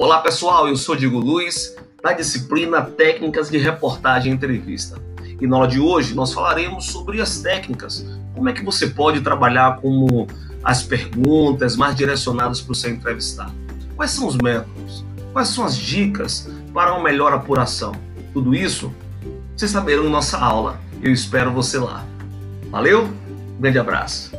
Olá pessoal, eu sou Diego Luiz, da disciplina Técnicas de Reportagem e Entrevista. E na aula de hoje nós falaremos sobre as técnicas, como é que você pode trabalhar com as perguntas mais direcionadas para o seu entrevistado. Quais são os métodos? Quais são as dicas para uma melhor apuração? Tudo isso vocês saberão em nossa aula. Eu espero você lá. Valeu, um grande abraço.